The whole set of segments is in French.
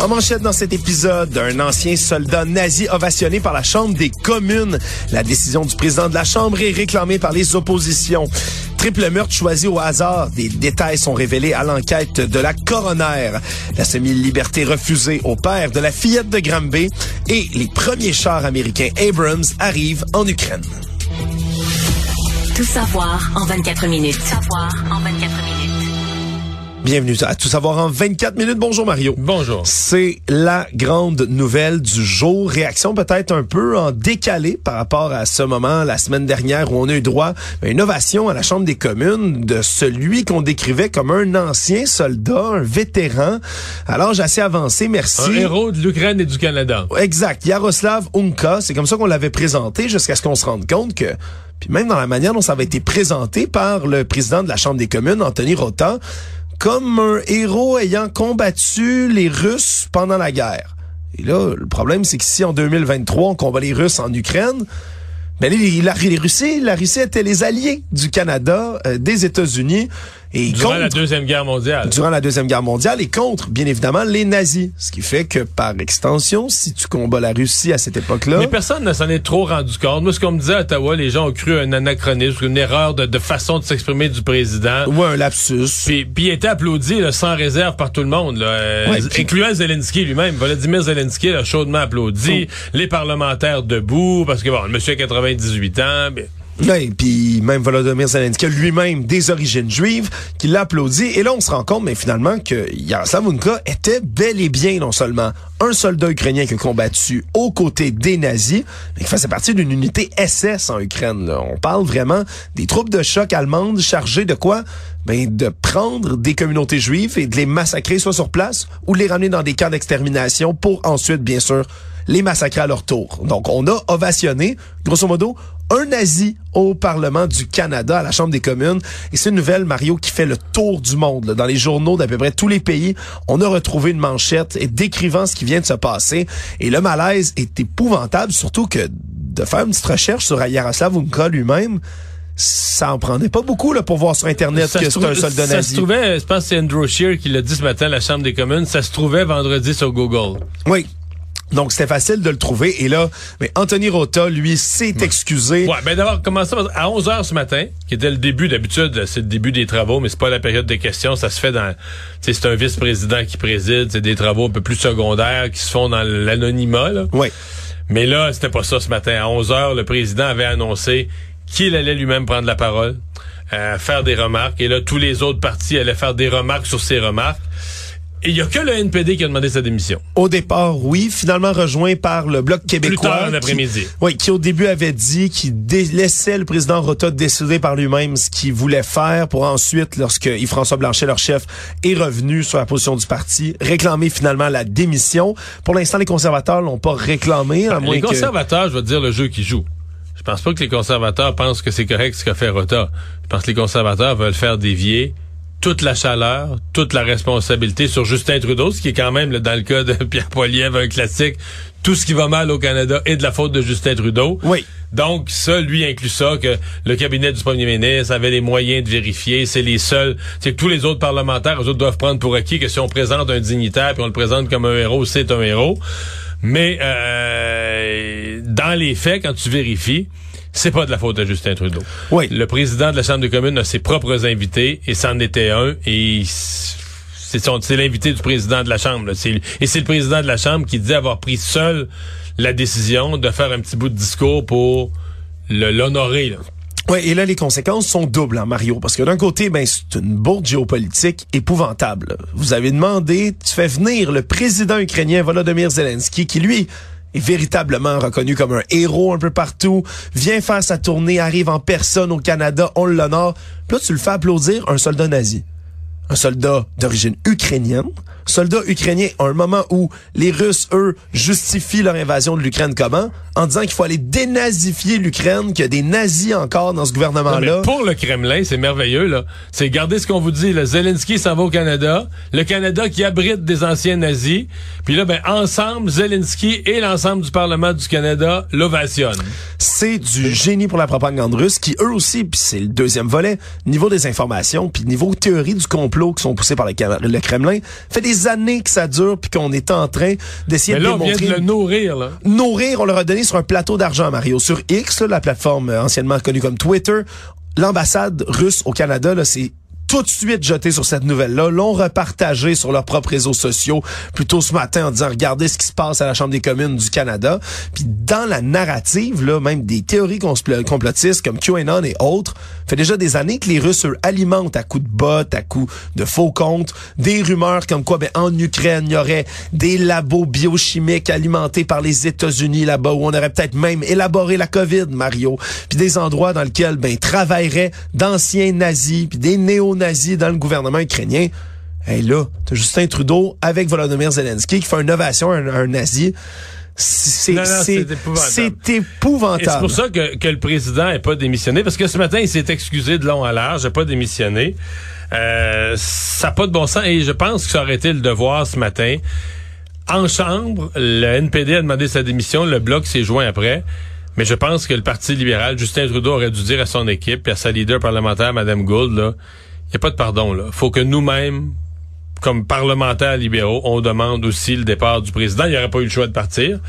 En manchette dans cet épisode, un ancien soldat nazi ovationné par la Chambre des communes. La décision du président de la Chambre est réclamée par les oppositions. Triple meurtre choisi au hasard. Des détails sont révélés à l'enquête de la coroner. La semi-liberté refusée au père de la fillette de Granby. Et les premiers chars américains Abrams arrivent en Ukraine. Tout savoir en 24 minutes. Tout savoir en 24 minutes. Bienvenue à Tout savoir en 24 minutes. Bonjour Mario. Bonjour. C'est la grande nouvelle du jour. Réaction peut-être un peu en décalé par rapport à ce moment la semaine dernière où on a eu droit à une ovation à la Chambre des communes de celui qu'on décrivait comme un ancien soldat, un vétéran. Alors j'ai assez avancé, merci. Un héros de l'Ukraine et du Canada. Exact. Yaroslav Unka, c'est comme ça qu'on l'avait présenté jusqu'à ce qu'on se rende compte que puis même dans la manière dont ça avait été présenté par le président de la Chambre des communes, Anthony Rota, comme un héros ayant combattu les Russes pendant la guerre. Et là, le problème, c'est qu'ici, en 2023, on combat les Russes en Ukraine. Ben, les, la, les la les alliés du Canada, euh, des États-Unis. Et durant contre, la Deuxième Guerre mondiale. Durant la Deuxième Guerre mondiale et contre, bien évidemment, les nazis. Ce qui fait que, par extension, si tu combats la Russie à cette époque-là... Mais personne ne s'en est trop rendu compte. Moi, ce qu'on me disait à Ottawa, les gens ont cru un anachronisme, une erreur de, de façon de s'exprimer du président. Ou un lapsus. Puis, puis il était applaudi là, sans réserve par tout le monde, là, euh, Ouais, puis- incluant Zelensky lui-même. Volodymyr Zelensky a chaudement applaudi. Les parlementaires debout, parce que bon, le monsieur a 98 ans. mais- Oui, puis même Volodymyr Zelensky lui-même des origines juives qui l'a applaudi. Et là, on se rend compte, mais finalement, que Yaroslav Unka était bel et bien non seulement un soldat ukrainien qui a combattu aux côtés des nazis, mais qui faisait partie d'une unité SS en Ukraine. On parle vraiment des troupes de choc allemandes chargées de quoi? Ben, de prendre des communautés juives et de les massacrer soit sur place ou les ramener dans des camps d'extermination pour ensuite, bien sûr, les massacrer à leur tour. Donc, on a ovationné, grosso modo, un nazi au Parlement du Canada, à la Chambre des communes. Et c'est une nouvelle, Mario, qui fait le tour du monde. là. Dans les journaux d'à peu près tous les pays, on a retrouvé une manchette et décrivant ce qui vient de se passer. Et le malaise est épouvantable, surtout que de faire une petite recherche sur Yaroslav Unka lui-même, ça en prenait pas beaucoup là, pour voir sur Internet Ça que c'est un soldat ça nazi. se trouvait, je pense que c'est Andrew Scheer qui l'a dit ce matin à la Chambre des communes, ça se trouvait vendredi sur Google. Oui. Donc, c'était facile de le trouver. Et là, mais Anthony Rota, lui, s'est excusé. Ouais, ben d'abord, commencer par- à 11 h ce matin, qui était le début, d'habitude, c'est le début des travaux, mais c'est pas la période de questions, ça se fait dans, c'est un vice-président qui préside, c'est des travaux un peu plus secondaires qui se font dans l'anonymat, là. Oui. Mais là, c'était pas ça ce matin. À 11 h le président avait annoncé qu'il allait lui-même prendre la parole, euh, faire des remarques, et là, tous les autres partis allaient faire des remarques sur ses remarques. Et il y a que le NPD qui a demandé sa démission. Au départ, oui, finalement rejoint par le Bloc québécois. tard en qui- après-midi. Oui, qui au début avait dit qu'il laissait le président Rota décider par lui-même ce qu'il voulait faire pour ensuite, lorsque Yves-François Blanchet, leur chef, est revenu sur la position du parti, réclamer finalement la démission. Pour l'instant, les conservateurs l'ont pas réclamé, à moins les que... conservateurs, je vais te dire le jeu qu'ils jouent. Je pense pas que les conservateurs pensent que c'est correct ce qu'a fait Rota. Je pense que les conservateurs veulent faire dévier toute la chaleur, toute la responsabilité sur Justin Trudeau, ce qui est quand même, dans le cas de Pierre Poilievre, un classique. Tout ce qui va mal au Canada est de la faute de Justin Trudeau. Oui. Donc, ça, lui inclut ça, que le cabinet du premier ministre avait les moyens de vérifier. C'est les seuls. C'est que tous les autres parlementaires, eux autres doivent prendre pour acquis que si on présente un dignitaire puis on le présente comme un héros, c'est un héros. Mais euh, dans les faits, quand tu vérifies, c'est pas de la faute de Justin Trudeau. Oui. Le président de la Chambre des communes a ses propres invités et c'en était un et c'est son- c'est l'invité du président de la Chambre. là. Et c'est le président de la Chambre qui dit avoir pris seul la décision de faire un petit bout de discours pour l'honorer. là. Oui, et là, les conséquences sont doubles, hein, Mario, parce que d'un côté, ben, c'est une bourde géopolitique épouvantable. Vous avez demandé, tu fais venir le président ukrainien Volodymyr Zelensky, qui lui est véritablement reconnu comme un héros un peu partout, vient faire sa tournée, arrive en personne au Canada, on l'honore. Puis là, tu le fais applaudir un soldat nazi. Un soldat d'origine ukrainienne, soldats ukrainiens à un moment où les Russes, eux, justifient leur invasion de l'Ukraine comment? En disant qu'il faut aller dénazifier l'Ukraine, qu'il y a des nazis encore dans ce gouvernement-là. Pour le Kremlin, c'est merveilleux, là. C'est garder ce qu'on vous dit, là. Zelensky s'en va au Canada. Le Canada qui abrite des anciens nazis. Puis là, ben, ensemble, Zelensky et l'ensemble du Parlement du Canada l'ovationnent. C'est du génie pour la propagande russe qui, eux aussi, puis c'est le deuxième volet, niveau des informations, puis niveau théorie du complot qui sont poussées par le, le Kremlin, fait des années que ça dure, puis qu'on est en train d'essayer de là, démontrer... on vient de le nourrir, là. Nourrir, on leur a donné sur un plateau d'argent, Mario. Sur X, là, la plateforme euh, anciennement connue comme Twitter, l'ambassade russe au Canada, là, c'est tout de suite jeté sur cette nouvelle-là, l'ont repartagé sur leurs propres réseaux sociaux plutôt ce matin en disant regardez ce qui se passe à la Chambre des communes du Canada. Puis dans la narrative, là, même des théories complotistes comme QAnon et autres, fait déjà des années que les Russes eux, alimentent à coups de bottes, à coups de faux comptes, des rumeurs comme quoi ben, en Ukraine, il y aurait des labos biochimiques alimentés par les États-Unis là-bas, où on aurait peut-être même élaboré la COVID, Mario, puis des endroits dans lesquels ben, travailleraient d'anciens nazis, puis des néo dans le gouvernement ukrainien. Hey là, t'as Justin Trudeau avec Volodymyr Zelensky qui fait une ovation à un, à un nazi. C'est épouvantable. Et c'est pour ça que, que le président n'est pas démissionné, parce que ce matin, il s'est excusé de long à large, n'a pas démissionné. Euh, ça n'a pas de bon sens, et je pense que ça aurait été le devoir ce matin. En chambre, le NPD a demandé sa démission, le Bloc s'est joint après. Mais je pense que le Parti libéral, Justin Trudeau aurait dû dire à son équipe et à sa leader parlementaire, Mme Gould, là, n'y a pas de pardon. Là. faut que nous-mêmes, comme parlementaires libéraux, on demande aussi le départ du président. Il n'y aurait pas eu le choix de partir.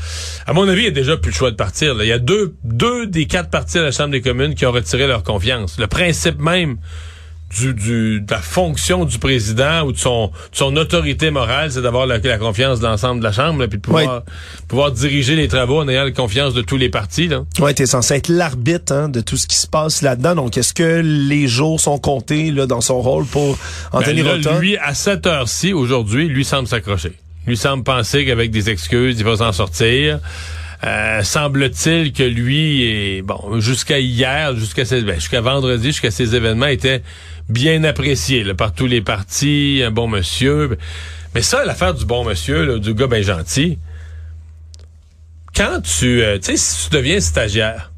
À mon avis, il n'y a déjà plus le choix de partir. Il y a deux, deux des quatre partis de la Chambre des communes qui ont retiré leur confiance. Le principe même du, du, de la fonction du président ou de son, de son autorité morale, c'est d'avoir la, la, confiance de l'ensemble de la Chambre, puis de pouvoir, pouvoir diriger les travaux en ayant la confiance de tous les partis. Là. Ouais, t'es censé être l'arbitre hein, de tout ce qui se passe là-dedans. Donc, est-ce que les jours sont comptés là, dans son rôle pour en ben, tenir là? Lui, à cette heure-ci, aujourd'hui, lui semble s'accrocher. Lui semble penser qu'avec des excuses, il va s'en sortir. Euh, semble-t-il que lui est bon jusqu'à hier, jusqu'à ben, jusqu'à vendredi, jusqu'à ces événements était bien apprécié là, par tous les partis, un bon monsieur. Mais ça, l'affaire du bon monsieur, là, du gars bien gentil, quand tu, euh, tu sais, si tu deviens stagiaire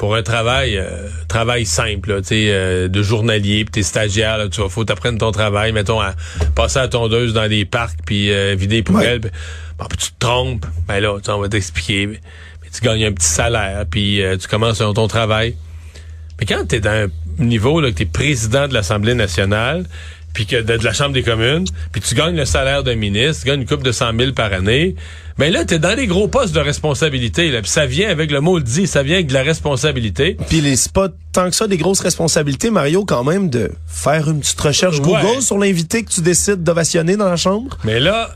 pour un travail, euh, travail simple, tu sais, euh, de journalier, puis t'es stagiaire, là, tu vas, faut t'apprendre ton travail, mettons, à passer à tondeuse dans les parcs, puis vider les poubelles. Ouais. Bon, puis tu te trompes, ben là, on va t'expliquer. Mais, tu gagnes un petit salaire, puis tu commences ton travail. Mais quand t'es dans un niveau là, que t'es président de l'Assemblée nationale, puis que de, de, la Chambre des communes, puis tu gagnes le salaire d'un ministre, tu gagnes une coupe de 100 000 par année, ben là, t'es dans les gros postes de responsabilité. Là, puis ça vient avec le mot le dit, ça vient avec de la responsabilité. Puis c'est pas tant que ça des grosses responsabilités, Mario, quand même, de faire une petite recherche Google Ouais. sur l'invité que tu décides d'ovationner dans la chambre. Mais là,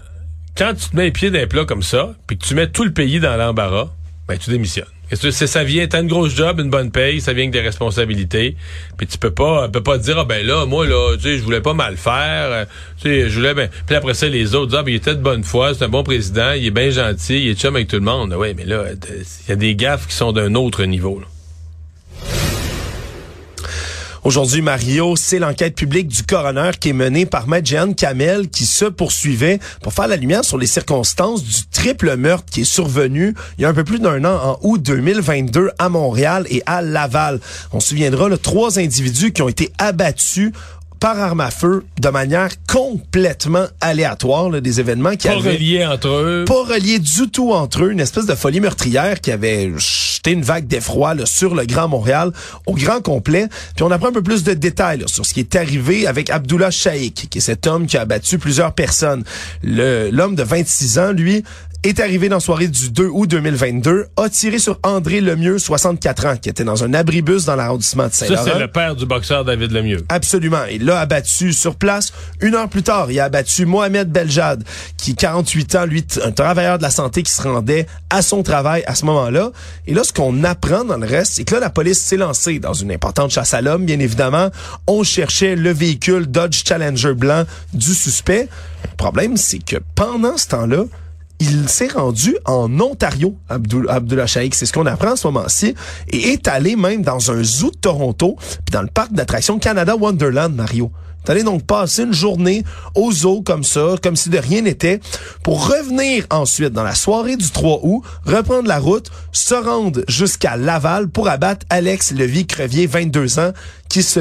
quand tu te mets les pieds d'un plat comme ça, puis que tu mets tout le pays dans l'embarras, ben tu démissionnes. C'est ça vient t'as une grosse job, une bonne paye, ça vient avec des responsabilités. Puis tu peux pas peux pas dire ah ben là moi là, tu sais je voulais pas mal faire, euh, tu sais je voulais ben puis après ça les autres disent, ah ben il était de bonne foi, c'est un bon président, il est bien gentil, il est chum avec tout le monde. Ouais, mais là il y a des gaffes qui sont d'un autre niveau. Aujourd'hui, Mario, c'est l'enquête publique du coroner qui est menée par Maître Jeanne Kamel qui se poursuivait pour faire la lumière sur les circonstances du triple meurtre qui est survenu il y a un peu plus d'un an en août 2022 à Montréal et à Laval. On se souviendra, là, trois individus qui ont été abattus par arme à feu de manière complètement aléatoire, là, des événements qui Pas avaient reliés entre eux. pas reliés du tout entre eux, une espèce de folie meurtrière qui avait jeté une vague d'effroi sur le Grand Montréal au grand complet. Puis on apprend un peu plus de détails là, sur ce qui est arrivé avec Abdullah Shaikh, qui est cet homme qui a abattu plusieurs personnes. L'homme de 26 ans, lui, est arrivé dans la soirée du 2 août 2022, a tiré sur André Lemieux, 64 ans, qui était dans un abribus dans l'arrondissement de Ça Saint-Laurent. c'est le père du boxeur David Lemieux. Absolument. Il l'a abattu sur place. Une heure plus tard, il a abattu Mohamed Beljad, qui, 48 ans, lui, un travailleur de la santé qui se rendait à son travail à ce moment-là. Et là, ce qu'on apprend dans le reste, c'est que là, la police s'est lancée dans une importante chasse à l'homme, bien évidemment. On cherchait le véhicule Dodge Challenger blanc du suspect. Le problème, c'est que pendant ce temps-là, il s'est rendu en Ontario, Abdul- Abdullah Shaikh, c'est ce qu'on apprend en ce moment-ci, et est allé même dans un zoo de Toronto, puis dans le parc d'attractions Canada Wonderland, Mario. allé donc passer une journée au zoo comme ça, comme si de rien n'était, pour revenir ensuite dans la soirée du 3 août, reprendre la route, se rendre jusqu'à Laval pour abattre Alex Levy-Crevier, 22 ans, qui se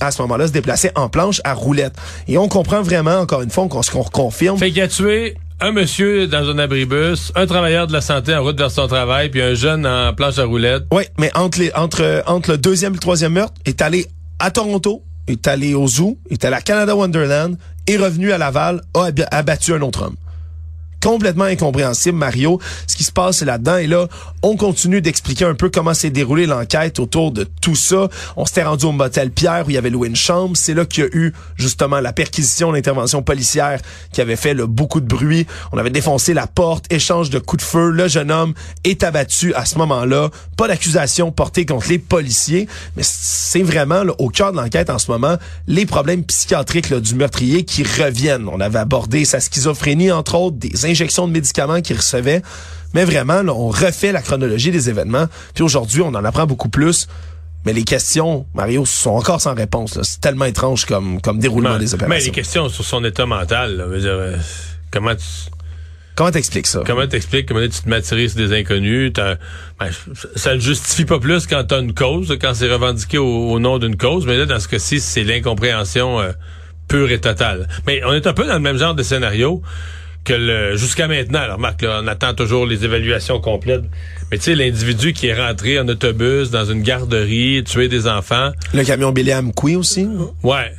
à ce moment-là se déplaçait en planche à roulette. Et on comprend vraiment, encore une fois, qu'on se reconfirme. Fait qu'il a tué un monsieur dans un abribus, un travailleur de la santé en route vers son travail, puis un jeune en planche à roulette. Oui, mais entre, les, entre, entre le deuxième et le troisième meurtre, est allé à Toronto, est allé au zoo, est allé à Canada Wonderland, est revenu à Laval, a abattu un autre homme complètement incompréhensible, Mario, ce qui se passe là-dedans. Et là, on continue d'expliquer un peu comment s'est déroulée l'enquête autour de tout ça. On s'était rendu au motel Pierre où il y avait loué une chambre. C'est là qu'il y a eu justement la perquisition, l'intervention policière qui avait fait beaucoup de bruit. On avait défoncé la porte, échange de coups de feu. Le jeune homme est abattu à ce moment-là. Pas d'accusation portée contre les policiers, mais c'est vraiment au cœur de l'enquête en ce moment les problèmes psychiatriques du meurtrier qui reviennent. On avait abordé sa schizophrénie, entre autres, des injection de médicaments qu'il recevait. Mais vraiment, on refait la chronologie des événements. Puis aujourd'hui, on en apprend beaucoup plus. Mais les questions, Mario, sont encore sans réponse. C'est tellement étrange comme, comme déroulement des opérations. Mais les questions sur son état mental, là, euh, comment tu... Comment t'expliques ça? Comment t'expliques, comment tu te matérises des inconnus? Ben, ça ne justifie pas plus quand t'as une cause, quand c'est revendiqué au, nom d'une cause, mais là, dans ce cas-ci, c'est l'incompréhension euh, pure et totale. Mais on est un peu dans le même genre de scénario que le jusqu'à maintenant. Alors Marc, on attend toujours les évaluations complètes. Mais tu sais, l'individu qui est rentré en autobus dans une garderie, tué des enfants. Le camion Billy Amqui aussi. Ouais.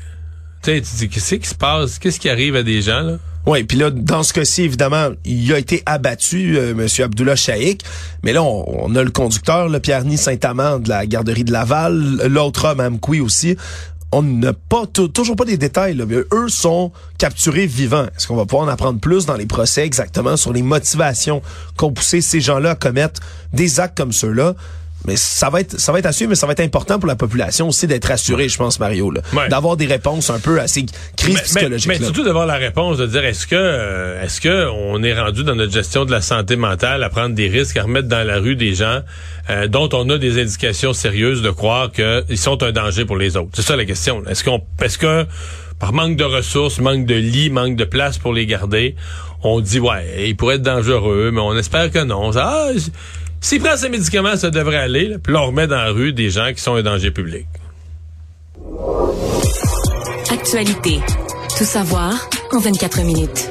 Tu sais, tu dis qu'est-ce qui se passe, qu'est-ce qui arrive à des gens là? Oui, puis là, dans ce cas-ci, évidemment, il a été abattu, euh, M. Abdullah Shaikh. Mais là, on, a le conducteur, le Pierre-Ni Saint-Amand de la garderie de Laval, l'autre homme, Amqui aussi on n'a pas toujours pas des détails. mais eux sont capturés vivants. Est-ce qu'on va pouvoir en apprendre plus dans les procès exactement sur les motivations qu'ont poussé ces gens-là à commettre des actes comme ceux-là? Mais ça va être ça va être assuré, mais ça va être important pour la population aussi d'être assuré, je pense, Mario, d'avoir des réponses un peu assez crises psychologiques. Mais, surtout d'avoir la réponse de dire est-ce que euh, est-ce que on est rendu dans notre gestion de la santé mentale à prendre des risques, à remettre dans la rue des gens euh, dont on a des indications sérieuses de croire qu'ils sont un danger pour les autres? C'est ça la question. Est-ce qu'on est-ce que par manque de ressources, manque de lits, manque de place pour les garder, on dit ouais, ils pourraient être dangereux, mais on espère que non. Ah, s'il prend ses médicaments, ça devrait aller. puis là, on remet dans la rue des gens qui sont un danger public. Actualité. Tout savoir en 24 minutes.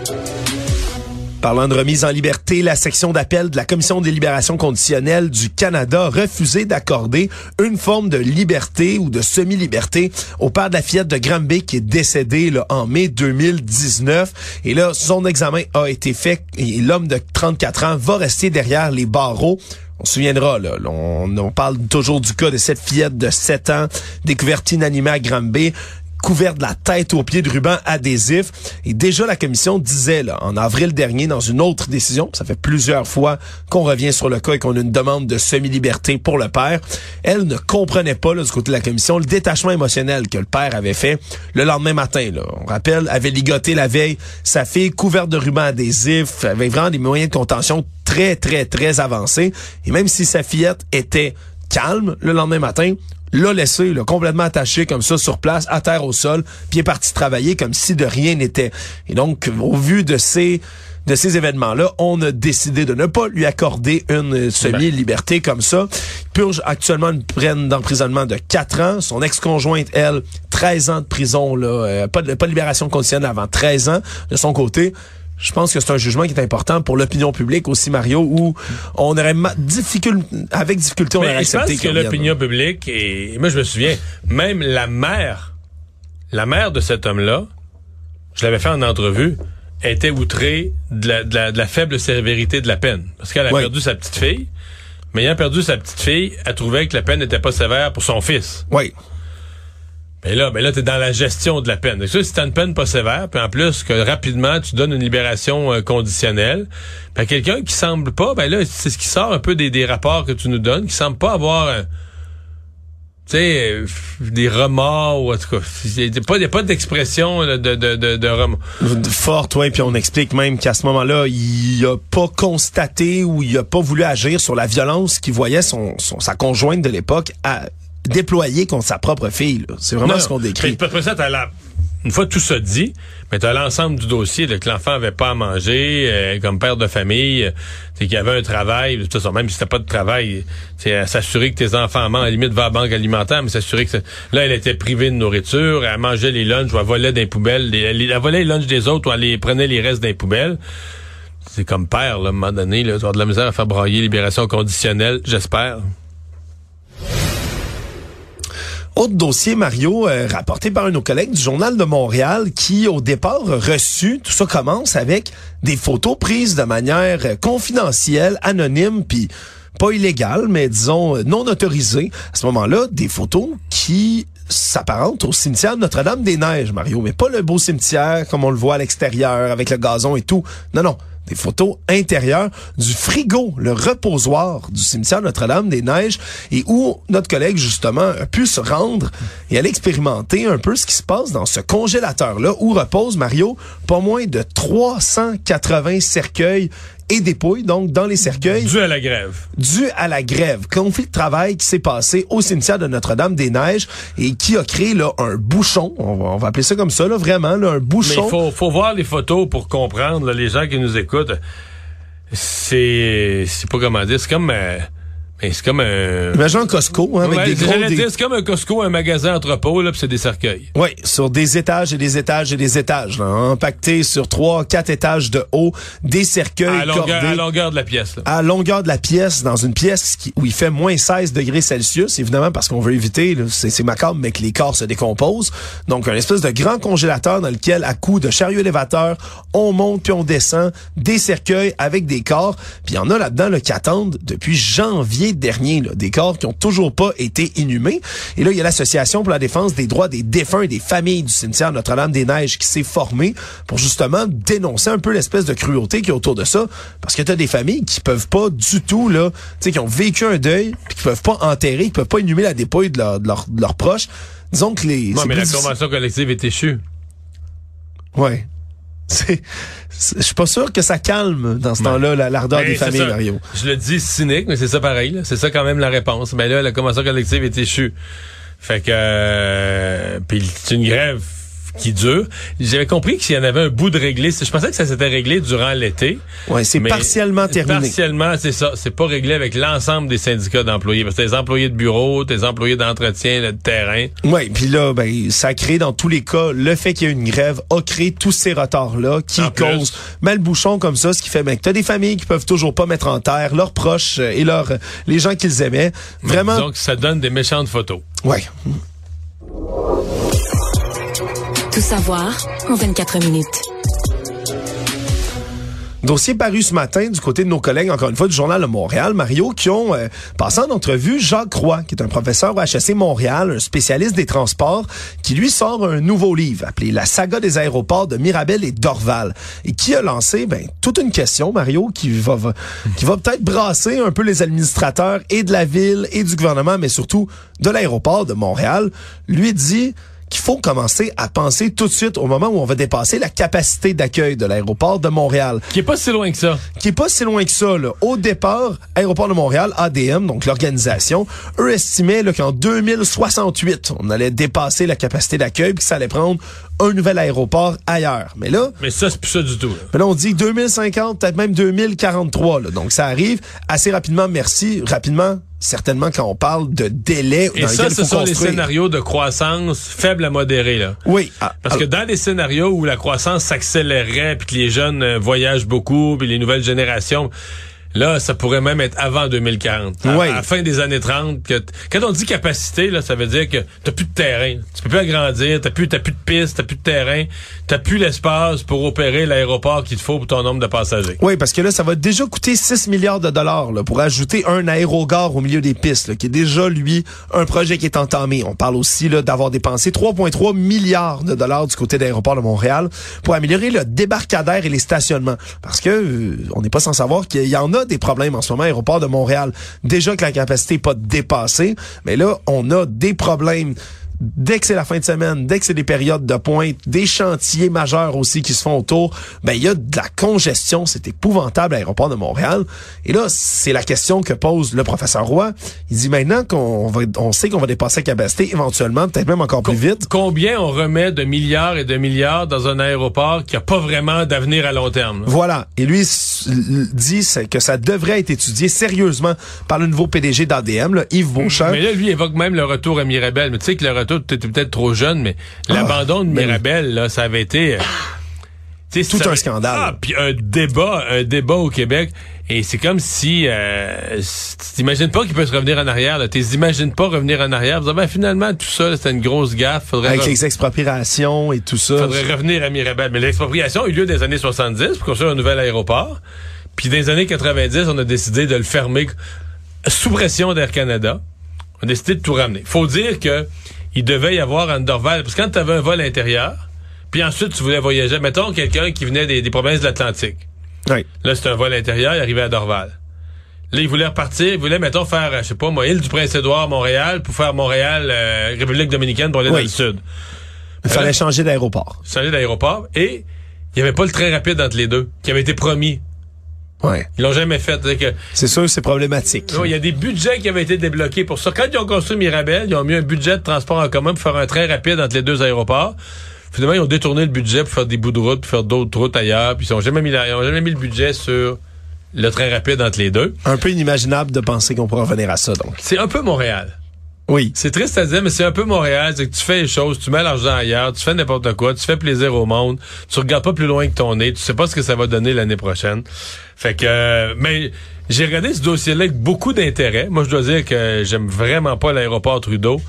Parlant de remise en liberté, la section d'appel de la Commission des libérations conditionnelles du Canada a refusé d'accorder une forme de liberté ou de semi-liberté au père de la fillette de Granby qui est décédé là, en mai 2019. Et là, son examen a été fait et l'homme de 34 ans va rester derrière les barreaux on se souviendra, là, on, on, parle toujours du cas de cette fillette de 7 ans découverte inanimée à Granby couverte de la tête aux pieds de ruban adhésif. Et déjà, la commission disait, là, en avril dernier, dans une autre décision, ça fait plusieurs fois qu'on revient sur le cas et qu'on a une demande de semi-liberté pour le père, elle ne comprenait pas, là, du côté de la commission, le détachement émotionnel que le père avait fait le lendemain matin. Là. On rappelle, avait ligoté la veille sa fille couverte de ruban adhésif, avait vraiment des moyens de contention très, très, très avancés. Et même si sa fillette était calme le lendemain matin, l'a laissé là, complètement attaché comme ça sur place, à terre au sol, puis est parti travailler comme si de rien n'était. Et donc, au vu de ces de ces événements-là, on a décidé de ne pas lui accorder une semi-liberté comme ça. Il purge actuellement une peine d'emprisonnement de 4 ans. Son ex-conjointe, elle, 13 ans de prison, là, euh, pas, de, pas de libération conditionnelle avant 13 ans de son côté je pense que c'est un jugement qui est important pour l'opinion publique aussi, Mario, où on aurait difficulté, avec difficulté, on aurait accepté que l'opinion publique, et moi je me souviens, même la mère, la mère de cet homme-là, je l'avais fait en entrevue, était outrée de la, faible sévérité de la peine. Parce qu'elle a perdu sa petite fille, mais ayant perdu sa petite fille, elle trouvait que la peine n'était pas sévère pour son fils. Oui. Mais là, mais là, t'es dans la gestion de la peine. Ça, si t'as une peine pas sévère, puis en plus que rapidement tu donnes une libération euh, conditionnelle, ben quelqu'un qui semble pas, ben là, c'est ce qui sort un peu des, des rapports que tu nous donnes, qui semble pas avoir euh, tu sais, euh, des remords ou en tout cas, il n'y a pas, d'expression de, de, de, remords. Forte, oui, puis on explique même qu'à ce moment-là, il a pas constaté ou il a pas voulu agir sur la violence qu'il voyait son, sa conjointe de l'époque à déployer contre sa propre fille. C'est vraiment ce qu'on décrit. Après ça, t'as la une fois tout ça dit, mais tu as l'ensemble du dossier, là, que l'enfant avait pas à manger, euh, comme père de famille, euh, c'est qu'il y avait un travail, de toute façon, même si c'était pas de travail, c'est s'assurer que tes enfants mangent, à la limite va à la banque alimentaire, mais s'assurer que là, elle était privée de nourriture, elle mangeait les lunchs, ou elle volait les poubelles, les- elle, elle volait les lunchs des autres, ou elle les prenait les restes les poubelles. C'est comme père, là, à un moment donné, là, tu vas avoir de la misère à faire brailler libération conditionnelle, j'espère. Autre dossier, Mario, euh, rapporté par un de nos collègues du Journal de Montréal, qui au départ reçu, tout ça commence avec des photos prises de manière euh, confidentielle, anonyme, puis pas illégale, mais disons euh, non autorisée. À ce moment-là, des photos qui s'apparentent au cimetière de Notre-Dame-des-Neiges, Mario, mais pas le beau cimetière comme on le voit à l'extérieur avec le gazon et tout. Non, non des photos intérieures du frigo, le reposoir du cimetière Notre-Dame-des-Neiges, et où notre collègue, justement, a pu se rendre et aller expérimenter un peu ce qui se passe dans ce congélateur-là, où repose, Mario, pas moins de 380 cercueils et dépouilles, donc dans les cercueils, Dû à la grève. dû à la grève, conflit de travail qui s'est passé au cimetière de Notre-Dame-des-Neiges et qui a créé là un bouchon, on va, on va appeler ça comme ça, là, vraiment, là, un Mais bouchon. il faut, faut voir les photos pour comprendre, là, les gens qui nous écoutent. C'est, c'est pas comment dire, c'est comme, euh, c'est comme un... Imagine un Costco, hein, avec Ouais, des gros... des- c'est comme un Costco, un magasin entrepôt, là, pis c'est des cercueils. Oui, sur des étages et des étages et des étages, là, hein, sur trois, quatre étages de haut, des cercueils À longueur, cordés à longueur de la pièce, là. à longueur de la pièce, dans une pièce qui- où il fait moins 16 degrés Celsius, évidemment parce qu'on veut éviter, c'est c'est macabre, mais que les corps se décomposent. Donc, un espèce de grand congélateur dans lequel, à coup de chariot élévateur, on monte puis on descend des cercueils avec des corps. Puis il y en a là-dedans là, qui attendent depuis janvier dernier, là, des corps qui ont toujours pas été inhumés. Et là, il y a l'Association pour la défense des droits des défunts et des familles du cimetière Notre-Dame-des-Neiges qui s'est formée pour justement dénoncer un peu l'espèce de cruauté qui est autour de ça. Parce que t'as des familles qui peuvent pas du tout, là, tu sais, qui ont vécu un deuil, puis qui peuvent pas enterrer, qui peuvent pas inhumer la dépouille de, leur- de leur- de leurs proches. Disons que les... Non, mais la difficile. convention collective est échue. Ouais. C'est, je suis pas sûr que ça calme dans ce temps-là la- l'ardeur Ben, des familles, ça. Mario. Je le dis cynique, mais c'est ça pareil. là. C'est ça quand même la réponse. Mais là, la convention collective est échue. Fait que... euh, Puis c'est une grève qui dure. J'avais compris qu'il y en avait un bout de réglé. Je pensais que ça s'était réglé durant l'été. Ouais, c'est partiellement terminé. Partiellement, c'est ça. C'est pas réglé avec l'ensemble des syndicats d'employés. Parce que t'as les employés de bureau, tes employés d'entretien, de terrain. Oui, puis là, ben, ça crée dans tous les cas, le fait qu'il y ait une grève a créé tous ces retards-là qui En causent mal bouchon comme ça, ce qui fait ben, que t'as des familles qui peuvent toujours pas mettre en terre leurs proches euh, et leurs les gens qu'ils aimaient. Vraiment, Donc, ça donne des méchantes photos. ouais. Tout savoir en 24 minutes. Dossier paru ce matin du côté de nos collègues, encore une fois, du Journal de Montréal, Mario, qui ont euh, passé en entrevue Jacques Croix, qui est un professeur au HEC Montréal, un spécialiste des transports, qui lui sort un nouveau livre appelé La saga des aéroports de Mirabel et d'Orval, et qui a lancé ben, toute une question, Mario, qui va- qui va peut-être brasser un peu les administrateurs et de la ville et du gouvernement, mais surtout de l'aéroport de Montréal. Lui dit qu'il faut commencer à penser tout de suite au moment où on va dépasser la capacité d'accueil de l'aéroport de Montréal Qui est pas si loin que ça. qui est pas si loin que ça. Là. Au départ, Aéroport de Montréal, ADM, donc l'organisation, eux estimaient qu'en 2068, on allait dépasser la capacité d'accueil puis que ça allait prendre un nouvel aéroport ailleurs. Mais là, Mais ça, c'est plus ça du tout. là. mais là, on dit 2050, peut-être même 2043. Là. Donc, ça arrive assez rapidement. Merci. Rapidement, certainement, quand on parle de délai Et dans ça, ce faut sont les construire. scénarios de croissance faible à modérée. Là. Oui. Ah, Parce que dans les scénarios où la croissance s'accélérerait, puis que les jeunes euh, voyagent beaucoup, puis les nouvelles générations, là, ça pourrait même être avant 2040. À, Ouais. à la fin des années 30. Que quand on dit capacité, là, ça veut dire que t'as plus de terrain. Tu peux plus agrandir, t'as plus, t'as plus de pistes, t'as plus de terrain, t'as plus l'espace pour opérer l'aéroport qu'il te faut pour ton nombre de passagers. Oui, parce que là, ça va déjà coûter 6 milliards de dollars là, pour ajouter un aérogare au milieu des pistes, là, qui est déjà, lui, un projet qui est entamé. On parle aussi là, d'avoir dépensé 3,3 milliards de dollars du côté d'aéroport de Montréal pour améliorer le débarcadère et les stationnements. Parce que euh, on n'est pas sans savoir qu'il y en a des problèmes en ce moment à l'aéroport de Montréal. Déjà que la capacité n'est pas dépassée, mais là, on a des problèmes dès que c'est la fin de semaine, dès que c'est des périodes de pointe, des chantiers majeurs aussi qui se font autour, ben il y a de la congestion, c'est épouvantable à l'aéroport de Montréal. Et là, c'est la question que pose le professeur Roy. Il dit maintenant qu'on va, on sait qu'on va dépasser la capacité éventuellement, peut-être même encore plus vite. Combien on remet de milliards et de milliards dans un aéroport qui a pas vraiment d'avenir à long terme? là? Voilà. Et lui dit que ça devrait être étudié sérieusement par le nouveau PDG d'ADM, Yves Beauchamp. Mais là, lui évoque même le retour à Mirabel. Mais tu sais que le retour, tu étais peut-être trop jeune, mais l'abandon de ben. Mirabel, là, ça avait été... euh, tu sais, Tout ça- un scandale. Ah, puis un débat, un débat au Québec. Et c'est comme si... Euh, t'imagines pas qu'il peut se revenir en arrière. là. T'imagines pas revenir en arrière. Vous ben, finalement, tout ça, là, c'était une grosse gaffe. Faudrait avec re- les expropriations et tout ça. faudrait revenir à Mirabel. Mais l'expropriation a eu lieu dans les années 70 pour construire un nouvel aéroport. Puis dans les années 90, on a décidé de le fermer sous pression d'Air Canada. On a décidé de tout ramener. Faut dire que il devait y avoir un Dorval, parce que quand tu avais un vol intérieur, puis ensuite tu voulais voyager, mettons quelqu'un qui venait des, des provinces de l'Atlantique. Oui. Là, c'était un vol intérieur, il arrivait à Dorval. Là, il voulait repartir, il voulait, mettons, faire, euh, je sais pas moi, île du Prince-Édouard, Montréal, pour faire Montréal, euh, République dominicaine pour aller Oui. dans le sud. Il fallait changer d'aéroport. changer d'aéroport et il n'y avait pas le train rapide entre les deux qui avait été promis. Ouais. Ils l'ont jamais fait. C'est sûr, c'est problématique. il y a des budgets qui avaient été débloqués pour ça. Quand ils ont construit Mirabel, ils ont mis un budget de transport en commun pour faire un train rapide entre les deux aéroports. Finalement, ils ont détourné le budget pour faire des bouts de route, pour faire d'autres routes ailleurs, puis ils n'ont jamais mis la- ils ont jamais mis le budget sur le train rapide entre les deux. Un peu inimaginable de penser qu'on pourra revenir à ça, donc. C'est un peu Montréal. Oui. C'est triste à dire, mais c'est un peu Montréal. C'est que tu fais les choses, tu mets l'argent ailleurs, tu fais n'importe quoi, tu fais plaisir au monde, tu regardes pas plus loin que ton nez, tu sais pas ce que ça va donner l'année prochaine. Fait que, euh, mais j'ai regardé ce dossier-là avec beaucoup d'intérêt. Moi, je dois dire que j'aime vraiment pas l'aéroport Trudeau,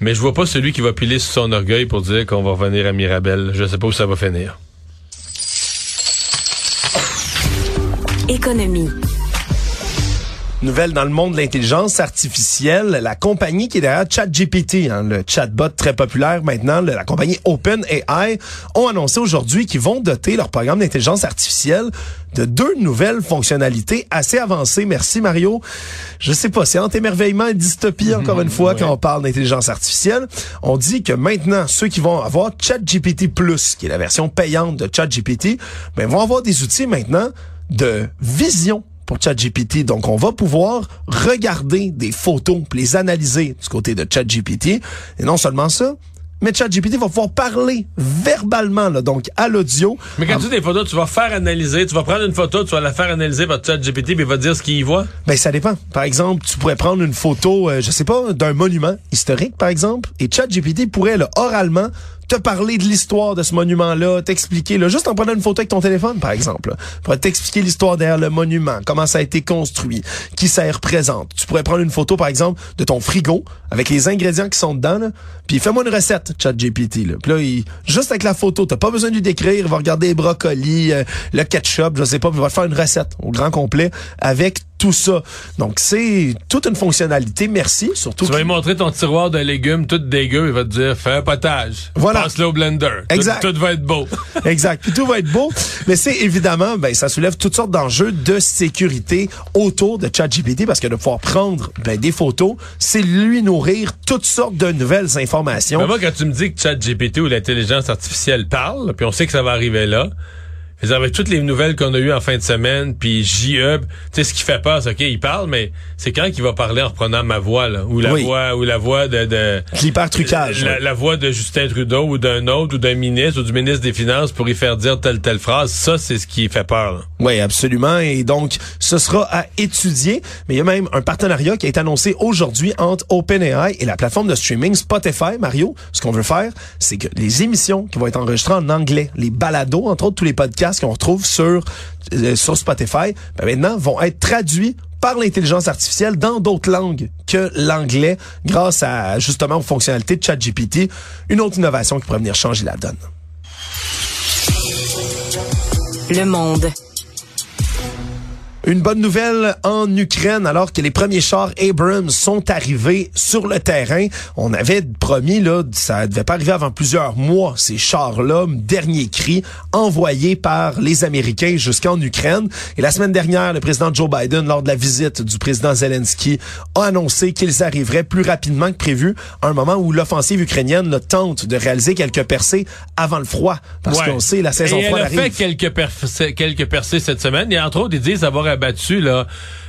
mais je vois pas celui qui va piler sur son orgueil pour dire qu'on va revenir à Mirabel. Je sais pas où ça va finir. Économie. Nouvelle dans le monde de l'intelligence artificielle, la compagnie qui est derrière ChatGPT, hein, le chatbot très populaire maintenant, la compagnie OpenAI, ont annoncé aujourd'hui qu'ils vont doter leur programme d'intelligence artificielle de deux nouvelles fonctionnalités assez avancées. Merci Mario. Je sais pas, c'est entre émerveillement et dystopie encore une fois quand on parle d'intelligence artificielle. On dit que maintenant, ceux qui vont avoir ChatGPT Plus, qui est la version payante de ChatGPT, ben, vont avoir des outils maintenant de vision pour ChatGPT. Donc, on va pouvoir regarder des photos, puis les analyser du côté de ChatGPT. Et non seulement ça, mais ChatGPT va pouvoir parler verbalement, là, donc à l'audio. Mais quand tu dis des photos, tu vas faire analyser, tu vas prendre une photo, tu vas la faire analyser par ChatGPT, puis il va dire ce qu'il y voit. Ben, ça dépend. Par exemple, tu pourrais prendre une photo, euh, je sais pas, d'un monument historique, par exemple, et ChatGPT pourrait, là, oralement, te parler de l'histoire de ce monument-là, t'expliquer, là, juste en prenant une photo avec ton téléphone, par exemple. là. Pourrait t'expliquer l'histoire derrière le monument, comment ça a été construit, qui ça représente. Tu pourrais prendre une photo, par exemple, de ton frigo, avec les ingrédients qui sont dedans, là, puis fais-moi une recette, ChatGPT. Là. Puis là, il, juste avec la photo, t'as pas besoin de lui décrire, il va regarder les brocolis, euh, le ketchup, je sais pas, il va te faire une recette au grand complet avec tout ça. Donc, c'est toute une fonctionnalité. Merci, surtout. Tu vas lui montrer ton tiroir de légumes tout dégueu, il va te dire fais un potage. Voilà. Passe-le au blender. Tout- Exact. Tout, va être beau. Exact. Puis tout va être beau. Mais c'est évidemment, ben, ça soulève toutes sortes d'enjeux de sécurité autour de ChatGPT parce que de pouvoir prendre ben, des photos, c'est lui nourrir toutes sortes de nouvelles informations. Mais moi, quand tu me dis que ChatGPT ou l'intelligence artificielle parle, puis on sait que ça va arriver là, je veux dire, avec toutes les nouvelles qu'on a eues en fin de semaine, puis JE, tu sais, ce qui fait peur, c'est OK, il parle, mais c'est quand qu'il va parler en reprenant ma voix, là, ou la Oui. voix, ou la voix de... de L'hypertrucage. la, la voix de Justin Trudeau ou d'un autre ou d'un ministre ou du ministre des Finances pour y faire dire telle telle phrase, ça c'est ce qui fait peur. là. Oui, absolument. Et donc, ce sera à étudier. Mais il y a même un partenariat qui a été annoncé aujourd'hui entre OpenAI et la plateforme de streaming Spotify. Mario, ce qu'on veut faire, c'est que les émissions qui vont être enregistrées en anglais, les balados, entre autres tous les podcasts qu'on retrouve sur, euh, sur Spotify, ben maintenant vont être traduits par l'intelligence artificielle dans d'autres langues que l'anglais grâce à justement aux fonctionnalités de ChatGPT. Une autre innovation qui pourrait venir changer la donne. Le monde. Une bonne nouvelle en Ukraine, alors que les premiers chars Abrams sont arrivés sur le terrain. On avait promis, là, ça devait pas arriver avant plusieurs mois, ces chars-là, dernier cri, envoyés par les Américains jusqu'en Ukraine. Et la semaine dernière, le président Joe Biden, lors de la visite du président Zelensky, a annoncé qu'ils arriveraient plus rapidement que prévu, à un moment où l'offensive ukrainienne là, tente de réaliser quelques percées avant le froid. Parce qu'on sait, la saison froide elle a arrive. fait quelques, percées, quelques percées cette semaine. Et entre autres, ils disent avoir abattu là,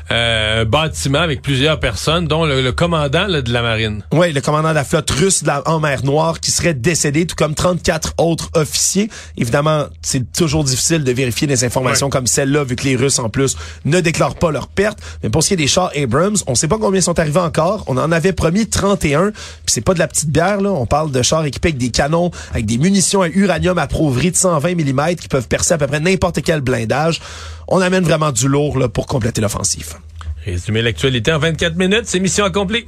euh, un bâtiment avec plusieurs personnes, dont le, le commandant là, de la marine. Oui, le commandant de la flotte russe de la- en mer Noire qui serait décédé, tout comme 34 autres officiers. Évidemment, c'est toujours difficile de vérifier des informations Ouais. comme celle-là, vu que les Russes, en plus, ne déclarent pas leur perte. Mais pour ce qui est des chars Abrams, on sait pas combien sont arrivés encore. On en avait promis 31. Puis c'est pas de la petite bière, là. On parle de chars équipés avec des canons, avec des munitions à uranium appauvri de 120 mm qui peuvent percer à peu près n'importe quel blindage. On amène vraiment du lourd là, pour compléter l'offensive. Résumer l'actualité en 24 minutes, c'est mission accomplie.